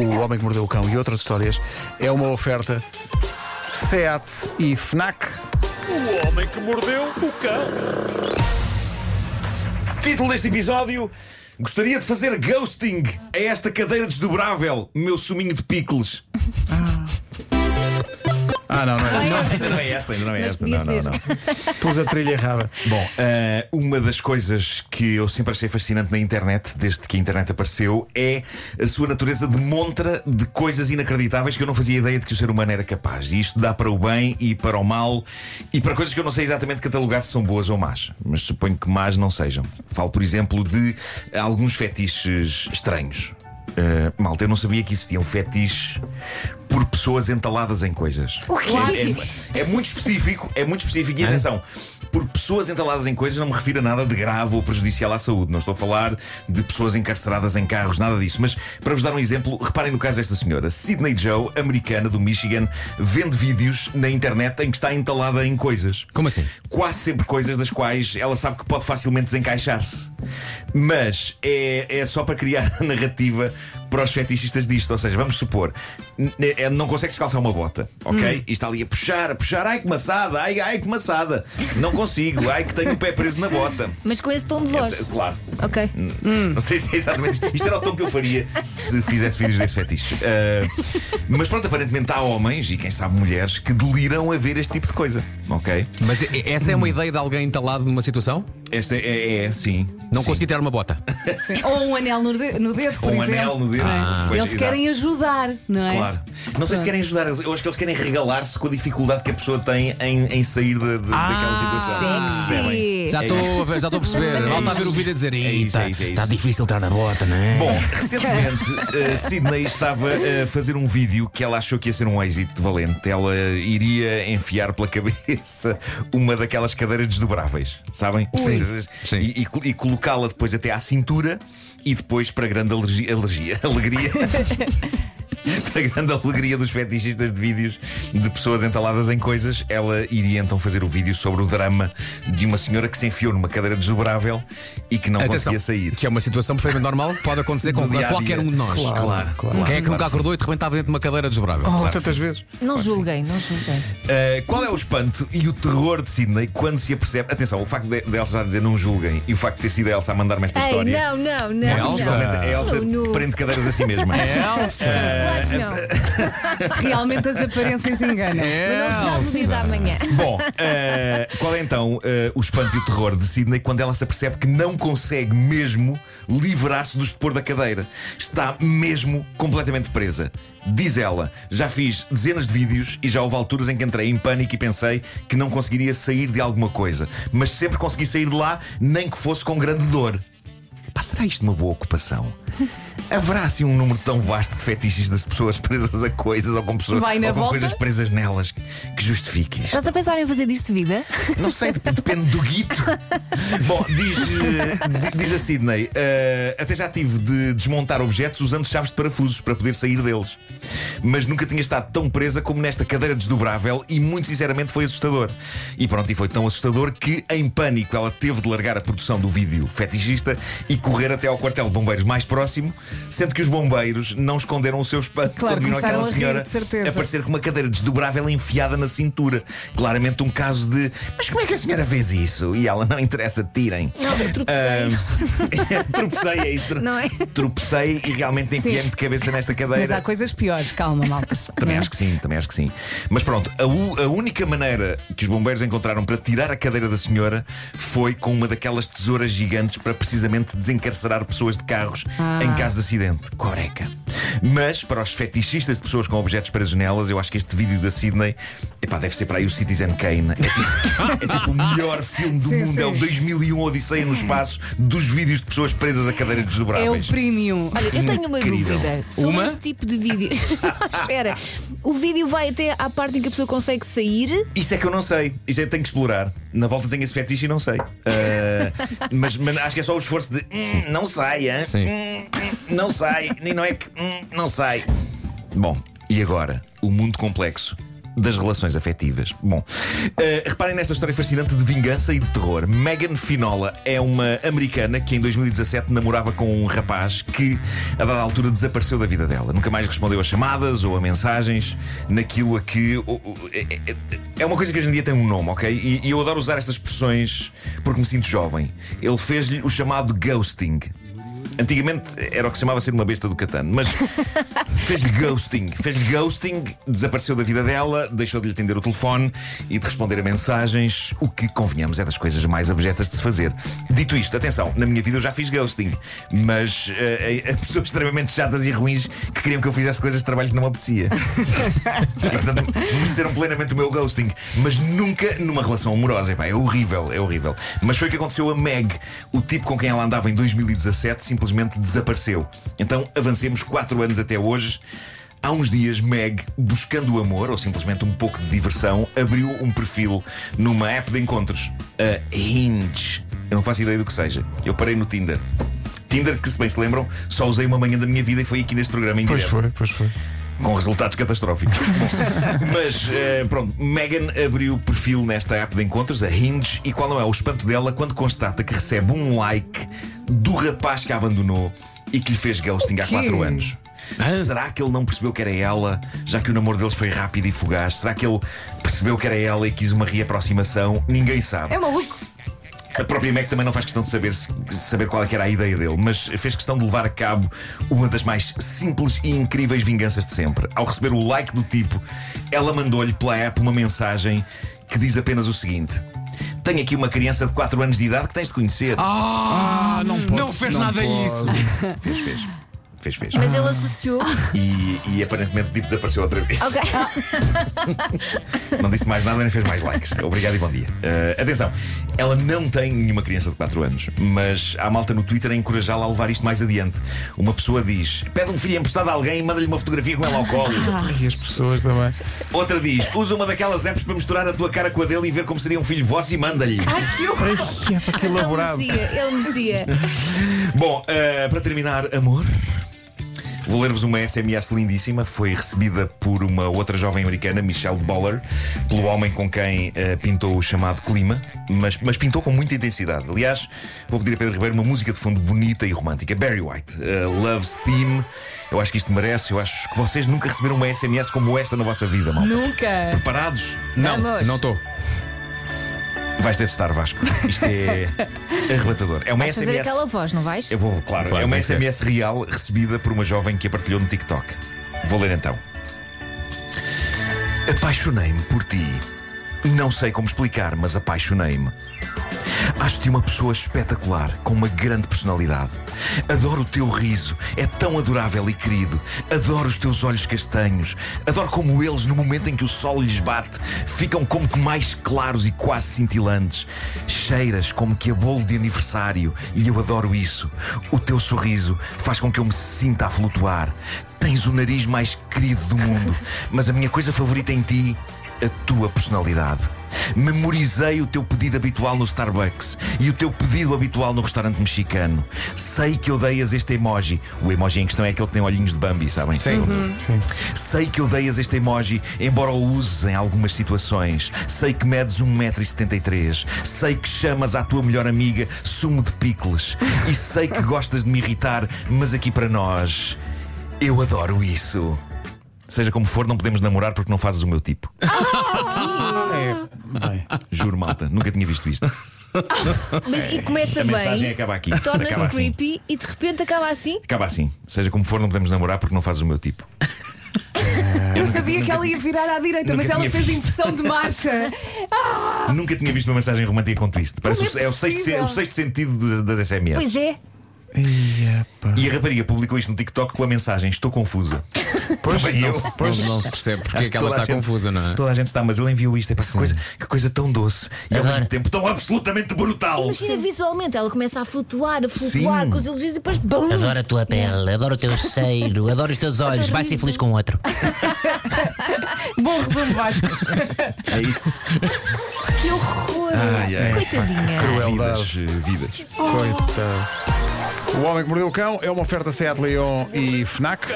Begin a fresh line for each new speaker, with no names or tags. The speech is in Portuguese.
O Homem que Mordeu o Cão e outras histórias é uma oferta SEAT e FNAC.
O homem que mordeu o cão.
Título deste episódio: Gostaria de fazer ghosting a esta cadeira desdobrável, meu suminho de picles.
Ah, não, não é.
Ainda não é esta, ainda não é
Mas
esta. Não, não, não.
Pus a trilha errada.
Bom, eh, uma das coisas que eu sempre achei fascinante na internet, desde que a internet apareceu, é a sua natureza de montra de coisas inacreditáveis que eu não fazia ideia de que o ser humano era capaz. E isto dá para o bem e para o mal e para coisas que eu não sei exatamente catalogar se são boas ou más. Mas suponho que más não sejam. Falo, por exemplo, de alguns fetiches estranhos. Uh, malta, eu não sabia que existia um fetiche por pessoas entaladas em coisas. É, é- é muito específico, é muito específico. E atenção, por pessoas entaladas em coisas não me refiro a nada de grave ou prejudicial à saúde. Não estou a falar de pessoas encarceradas em carros, nada disso. Mas para vos dar um exemplo, reparem no caso desta senhora. Sydney Joe, americana do Michigan, vende vídeos na internet em que está entalada em coisas.
Como assim?
Quase sempre coisas das quais ela sabe que pode facilmente desencaixar-se. Mas é, é só para criar a narrativa para os fetichistas disto. Ou seja, vamos supor, n- não consegue calçar uma bota, ok? E está ali a puxar, a puxar, ai que maçada, ai, ai que maçada. Não consigo, ai que tenho o pé preso na bota.
Mas com esse tom de voz.
dizer, Claro.
Ok.
Não sei se é exatamente. Isto era o tom que eu faria se fizesse vídeos desse fetiche. Ah, mas pronto, aparentemente há homens e quem sabe mulheres que deliram a ver este tipo de coisa, ok?
Mas essa é uma ideia de alguém entalado numa situação?
Esta é, é, sim.
Não
Sim.
consegui ter uma bota.
Ou um anel no, de- no dedo, por
Ou um
exemplo.
Anel no dedo.
Ah.
Pois,
Eles
exato.
querem ajudar, não é?
Claro. Não sei se querem ajudar, eu acho que eles querem regalar-se com a dificuldade que a pessoa tem em, em sair de- de- daquela situação. Percebem?
Já
É
estou já estou a perceber. Mal está a ver o vídeo a dizer,
É isso,
"Ih,
é
tá-
é
Está
isso."
difícil entrar na bota, não é?
Bom, recentemente uh, Sidney estava a fazer um vídeo que ela achou que ia ser um êxito valente. Ela iria enfiar pela cabeça uma daquelas cadeiras desdobráveis, sabem?
Sim, sim.
E, e e colocá-la depois até à cintura e depois para grande alergia, alegria. Para grande alegria dos fetichistas de vídeos de pessoas entaladas em coisas, ela iria então fazer o vídeo sobre o drama de uma senhora que se enfiou numa cadeira desdobrável e que não
Atenção,
conseguia sair.
que é uma situação perfeitamente normal, pode acontecer com
dia a
qualquer
dia.
um de nós.
Claro, claro. claro,
Quem é que nunca
claro
acordou e de repente estava dentro de uma cadeira desdobrável?
Oh,
Claro,
tantas vezes.
Não julguem, não julguem.
Uh, qual é o espanto e o terror de Sidney quando se apercebe? Atenção, o facto de, de Elsa já dizer não julguem e o facto de ter sido a Elsa a mandar-me esta
Ei,
história.
não, não, não.
Elsa.
não.
A Elsa
Oh, no.
prende cadeiras a si mesma.
Elsa!
Claro que não.
Realmente as aparências enganam.
Mas não se sabe o dia da manhã.
Bom, uh, qual é então uh, o espanto e o terror de Sidney quando ela se apercebe que não consegue mesmo livrar-se do estupor da cadeira? Está mesmo completamente presa. Diz ela: Já fiz dezenas de vídeos e já houve alturas em que entrei em pânico e pensei que não conseguiria sair de alguma coisa, mas sempre consegui sair de lá, nem que fosse com grande dor. Pá, será isto uma boa ocupação? Haverá assim um número tão vasto de fetiches das pessoas presas a coisas ou com, pessoas,
Vai na
ou com
volta?
coisas presas nelas que justifique isto?
Estás a pensar em fazer disto de vida?
Não sei, dep- depende do guito. Bom, diz, eh, di- diz a Sidney: eh, até já tive de desmontar objetos usando chaves de parafusos para poder sair deles. Mas nunca tinha estado tão presa como nesta cadeira desdobrável e, muito sinceramente, foi assustador. E pronto, e foi tão assustador que, em pânico, ela teve de largar a produção do vídeo fetichista e correr até ao quartel de bombeiros mais próximo, sendo que os bombeiros não esconderam o seu espanto
Claro,
quando viram aquela
rir,
senhora
certeza.
aparecer com uma cadeira desdobrável enfiada na cintura. Claramente um caso de mas como é que a senhora fez isso? E ela não interessa, tirem.
Não, eu tropecei.
Ah, tropecei, é isso.
Não é?
Tropecei e realmente enfiei-me de cabeça nesta
Mas há
cadeira.
coisas piores, calma, malta.
Também
é?
acho que sim, também acho que sim. Mas pronto, a, a única maneira que os bombeiros encontraram para tirar a cadeira da senhora foi com uma daquelas tesouras gigantes para precisamente desencarcerar pessoas de carros em caso de acidente. Coreca. Mas para os fetichistas de pessoas com objetos presos nelas, eu acho que este vídeo da Sydney epá, deve ser para aí o Citizen Kane. É tipo, é tipo o melhor filme do
Sim,
mundo. É o
sim.
2001 Odisseia no Espaço dos vídeos de pessoas presas a cadeiras
É o
desdobráveis.
premium.
Olha, eu tenho uma
Incrível.
dúvida sobre
Uma?
esse tipo de vídeo. Espera, o vídeo vai até à parte em que a pessoa consegue sair.
Isso é que eu não sei. Isso é que tenho que explorar. Na volta tenho esse fetiche e não sei. Ah, mas, mas acho que é só o esforço de "Hum, não sai, hein?
Sim.
Hum, hum, não sai. Nem não é que hum, não sai. Bom, e agora? O mundo complexo das relações afetivas. Bom, eh, reparem nesta história fascinante de vingança e de terror. Megan Finola é uma americana que em 2017 namorava com um rapaz que, a dada altura, desapareceu da vida dela. Nunca mais respondeu a chamadas ou a mensagens naquilo a que. é- é- É uma coisa que hoje em dia tem um nome, ok? E, e eu adoro usar estas expressões porque me sinto jovem. Ele fez-lhe o chamado ghosting. Antigamente era o que se chamava ser uma besta do Catano, mas fez-lhe ghosting. Fez-lhe ghosting, desapareceu da vida dela, deixou de lhe atender o telefone e de responder a mensagens, o que, convenhamos, é das coisas mais abjetas de se fazer. Dito isto, atenção, na minha vida eu já fiz ghosting, mas eh, a pessoas extremamente chatas e ruins que queriam que eu fizesse coisas de trabalho que não me apetecia. e portanto mereceram plenamente o meu ghosting, mas nunca numa relação amorosa. Epá, é horrível, é horrível. Mas foi o que aconteceu a Meg, o tipo com quem ela andava em 2017, simplesmente desapareceu. Então avancemos 4 anos até hoje. Há uns dias, Meg, buscando o amor ou simplesmente um pouco de diversão, abriu um perfil numa app de encontros, a Hinge. Eu não faço ideia do que seja. Eu parei no Tinder. Tinder, que se bem se lembram, só usei uma manhã da minha vida e foi aqui neste programa em
Pois
direto
foi, pois foi.
Com resultados catastróficos. Mas eh, pronto, Megan abriu perfil nesta app de encontros, a Hinge, e qual não é o espanto dela quando constata que recebe um like do rapaz que a abandonou e que lhe fez ghosting há
quê?
4 anos. Será que ele não percebeu que era ela, já que o namoro deles foi rápido e fugaz? Será que ele percebeu que era ela e quis uma reaproximação? Ninguém sabe.
É maluco.
A própria Mac também não faz questão de saber, saber qual é era a ideia dele, mas fez questão de levar a cabo uma das mais simples e incríveis vinganças de sempre. Ao receber o like do tipo, ela mandou-lhe pela app uma mensagem que diz apenas o seguinte: Tenho aqui uma criança de 4 anos de idade que tens de conhecer.
Ah, não,
pode-
fez
não
nada
pode.
isso.
Fez, fez. Fez, fez.
Mas ele associou.
E, e aparentemente o tipo desapareceu outra vez.
Ok.
Não disse mais nada nem fez mais likes. Obrigado e bom dia. Uh, atenção, ela não tem nenhuma criança de 4 anos, mas há malta no Twitter a encorajá-la a levar isto mais adiante. Uma pessoa diz: pede um filho emprestado a alguém e manda-lhe uma fotografia com ela ao colo.
E as pessoas também.
Outra diz: usa uma daquelas apps para misturar a tua cara com a dele e ver como seria um filho vosso e manda-lhe.
Que é para que
Mas ele
elaborado.
merecia, ele merecia.
Bom, uh, para terminar, amor. Vou ler-vos uma SMS lindíssima. Foi recebida por uma outra jovem americana, Michelle Boller, pelo homem com quem uh, pintou o chamado clima, mas, mas pintou com muita intensidade. Aliás, vou pedir a Pedro Ribeiro uma música de fundo bonita e romântica. Barry White, uh, Love's Theme. Eu acho que isto merece. Eu acho que vocês nunca receberam uma SMS como esta na vossa vida, malta.
Nunca.
Preparados?
Não,
Vamos.
não estou.
Vais ter de estar, Vasco. Isto é arrebatador. É uma
Vais fazer
SMS.
aquela voz, não vais?
Eu vou, claro.
Claro,
é uma
que ser.
SMS real recebida por uma jovem que a partilhou no TikTok. Vou ler então. Apaixonei-me por ti. Não sei como explicar, mas apaixonei-me. Acho-te uma pessoa espetacular, com uma grande personalidade. Adoro o teu riso, é tão adorável e querido. Adoro os teus olhos castanhos. Adoro como eles, no momento em que o sol lhes bate, ficam como que mais claros e quase cintilantes. Cheiras como que a bolo de aniversário, e eu adoro isso. O teu sorriso faz com que eu me sinta a flutuar. Tens o nariz mais querido do mundo, mas a minha coisa favorita em ti a tua personalidade. Memorizei o teu pedido habitual no Starbucks e o teu pedido habitual no restaurante mexicano. Sei que odeias este emoji. O emoji em questão é aquele que tem olhinhos de Bambi, sabem?
Sim.
Sim.
Sei que odeias este emoji, embora o uses em algumas situações. Sei que medes 1,73m. Sei que chamas à tua melhor amiga sumo de picles. E sei que gostas de me irritar, mas aqui para nós, eu adoro isso. Seja como for, não podemos namorar porque não fazes o meu tipo.
É. Bem.
Juro, malta, nunca tinha visto isto.
Mas, e começa
A mensagem
bem,
acaba aqui.
torna-se
assim.
creepy e de repente acaba assim.
Acaba assim. Seja como for, não podemos namorar porque não fazes o meu tipo.
Eu sabia que ela ia virar à direita,
nunca
mas ela
tinha
fez
visto.
inversão de marcha.
Nunca tinha visto uma mensagem romântica com twist. Parece
Como
o,
é
é o sexto,
possível?
o sexto sentido das, das SMS.
Pois é.
E a rapariga publicou isto no TikTok com a mensagem: Estou confusa.
Pois, não
eu.
se-
Não, não se percebe porque
Acho
é que ela
toda a
está
gente-
confusa, não é?
Toda a gente está, mas ele enviou isto. É para que coisa, que coisa tão doce e ao mesmo tempo tão absolutamente brutal.
Imagina visualmente, ela começa a flutuar, a flutuar
Sim.
com os elogios e depois BUM!
Adoro a tua pele, adoro o teu cheiro, adoro os teus olhos. Vai ser feliz com outro.
Bom resumo, Vasco.
É isso.
Que horror!
Ai, ai.
Coitadinha.
Crueldade.
Vidas, vidas.
Coitado. O Homem que Mordeu o Cão é uma oferta Seat Leon e Fnac.